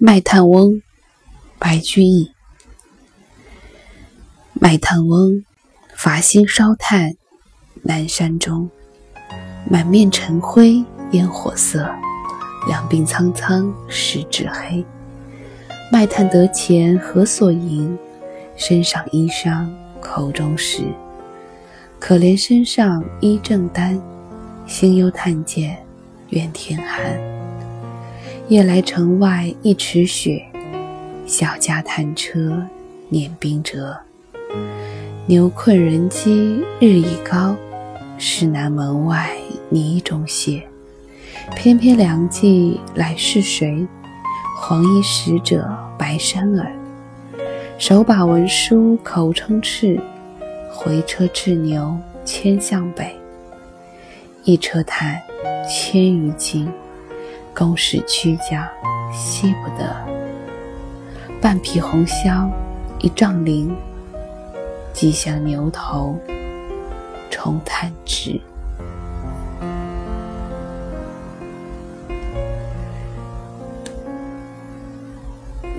卖炭翁，白居易。卖炭翁，伐薪烧炭南山中。满面尘灰烟火色，两鬓苍苍十指黑。卖炭得钱何所营？身上衣裳口中食。可怜身上衣正单，心忧炭贱愿天寒。夜来城外一尺雪，小驾炭车碾冰辙。牛困人饥日已高，市南门外泥中歇。翩翩良骑来是谁？黄衣使者白衫儿。手把文书口称敕，回车置牛牵向北。一车炭千余斤。公使屈家惜不得，半匹红绡一丈绫，即向牛头充炭汁。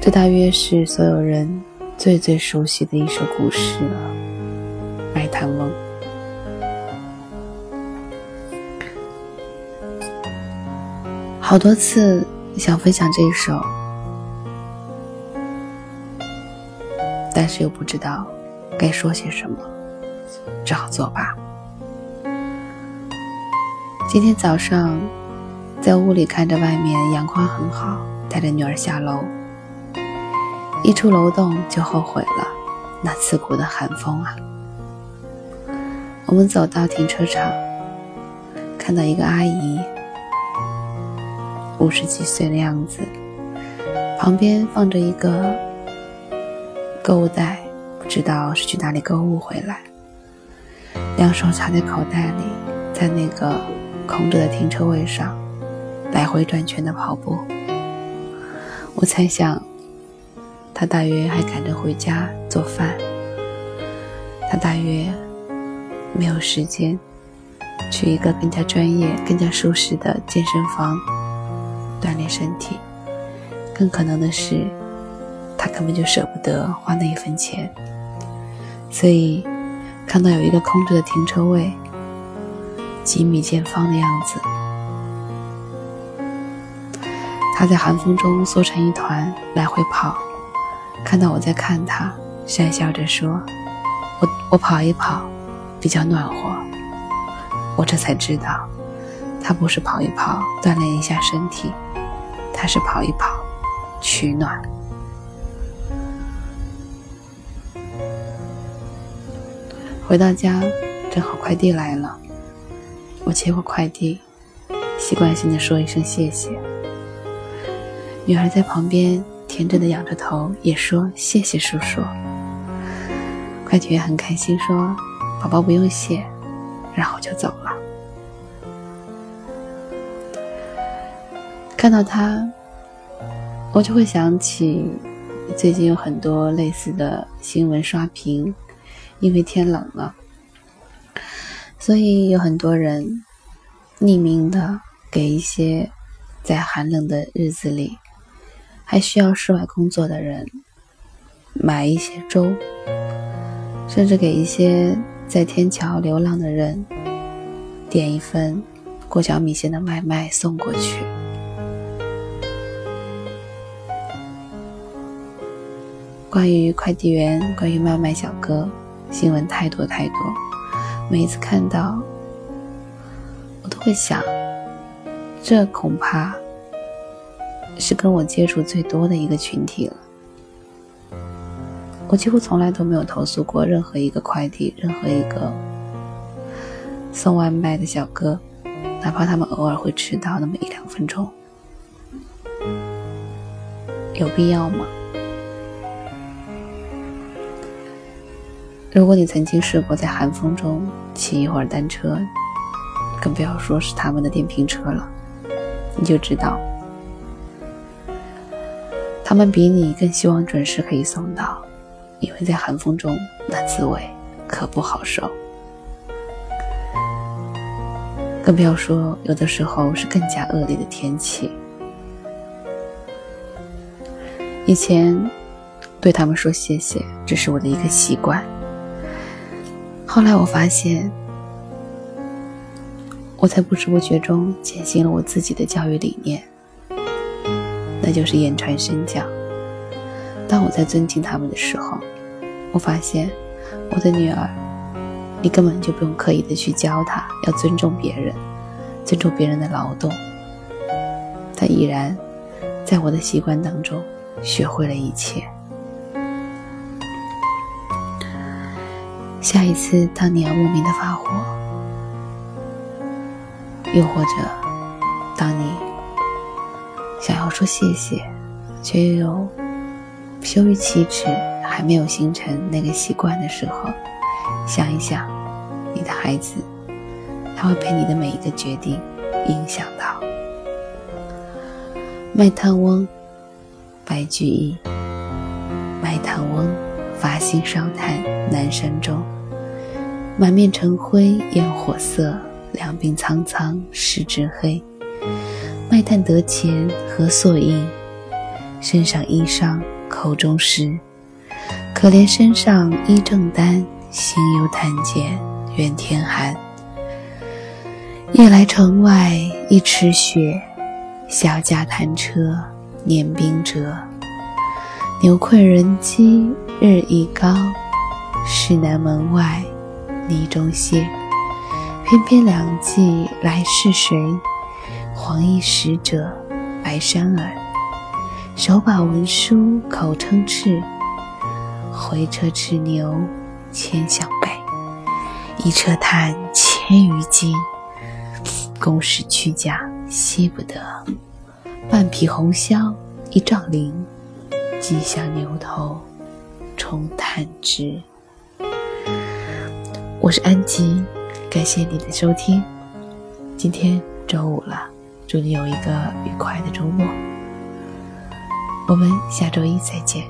这大约是所有人最最熟悉的一首古诗了，《卖炭翁》。好多次想分享这一首，但是又不知道该说些什么，只好作罢。今天早上在屋里看着外面阳光很好，带着女儿下楼，一出楼洞就后悔了，那刺骨的寒风啊！我们走到停车场，看到一个阿姨。五十几岁的样子，旁边放着一个购物袋，不知道是去哪里购物回来。两手插在口袋里，在那个空着的停车位上来回转圈的跑步。我猜想，他大约还赶着回家做饭，他大约没有时间去一个更加专业、更加舒适的健身房。锻炼身体，更可能的是，他根本就舍不得花那一分钱。所以，看到有一个空着的停车位，几米见方的样子，他在寒风中缩成一团来回跑。看到我在看他，讪笑着说：“我我跑一跑，比较暖和。”我这才知道，他不是跑一跑，锻炼一下身体。他是跑一跑，取暖。回到家，正好快递来了，我接过快递，习惯性的说一声谢谢。女孩在旁边天真的仰着头，也说谢谢叔叔。快递员很开心说：“宝宝不用谢。”然后就走了。看到他，我就会想起最近有很多类似的新闻刷屏，因为天冷了，所以有很多人匿名的给一些在寒冷的日子里还需要室外工作的人买一些粥，甚至给一些在天桥流浪的人点一份过桥米线的外卖送过去。关于快递员，关于外卖小哥，新闻太多太多。每一次看到，我都会想，这恐怕是跟我接触最多的一个群体了。我几乎从来都没有投诉过任何一个快递，任何一个送外卖的小哥，哪怕他们偶尔会迟到那么一两分钟，有必要吗？如果你曾经试过在寒风中骑一会儿单车，更不要说是他们的电瓶车了，你就知道，他们比你更希望准时可以送到，因为在寒风中那滋味可不好受。更不要说有的时候是更加恶劣的天气。以前对他们说谢谢，只是我的一个习惯。后来我发现，我在不知不觉中践行了我自己的教育理念，那就是言传身教。当我在尊敬他们的时候，我发现我的女儿，你根本就不用刻意的去教她要尊重别人，尊重别人的劳动，她已然在我的习惯当中学会了一切。下一次，当你要莫名的发火，又或者当你想要说谢谢，却又羞于启齿，还没有形成那个习惯的时候，想一想，你的孩子，他会被你的每一个决定影响到。卖炭翁，白居易。卖炭翁。发心烧炭南山中，满面尘灰烟火色，两鬓苍苍十指黑。卖炭得钱何所应？身上衣裳口中食。可怜身上衣正单，心忧炭贱愿天寒。夜来城外一尺雪，小驾炭车碾冰辙。牛困人饥。日已高，市南门外，泥中歇。翩翩两骑来是谁？黄衣使者白衫儿，手把文书口称敕。回车叱牛牵向北，一车炭千余斤。宫使屈驾惜不得，半匹红绡一丈绫，系向牛头。重探之。我是安吉，感谢你的收听。今天周五了，祝你有一个愉快的周末。我们下周一再见。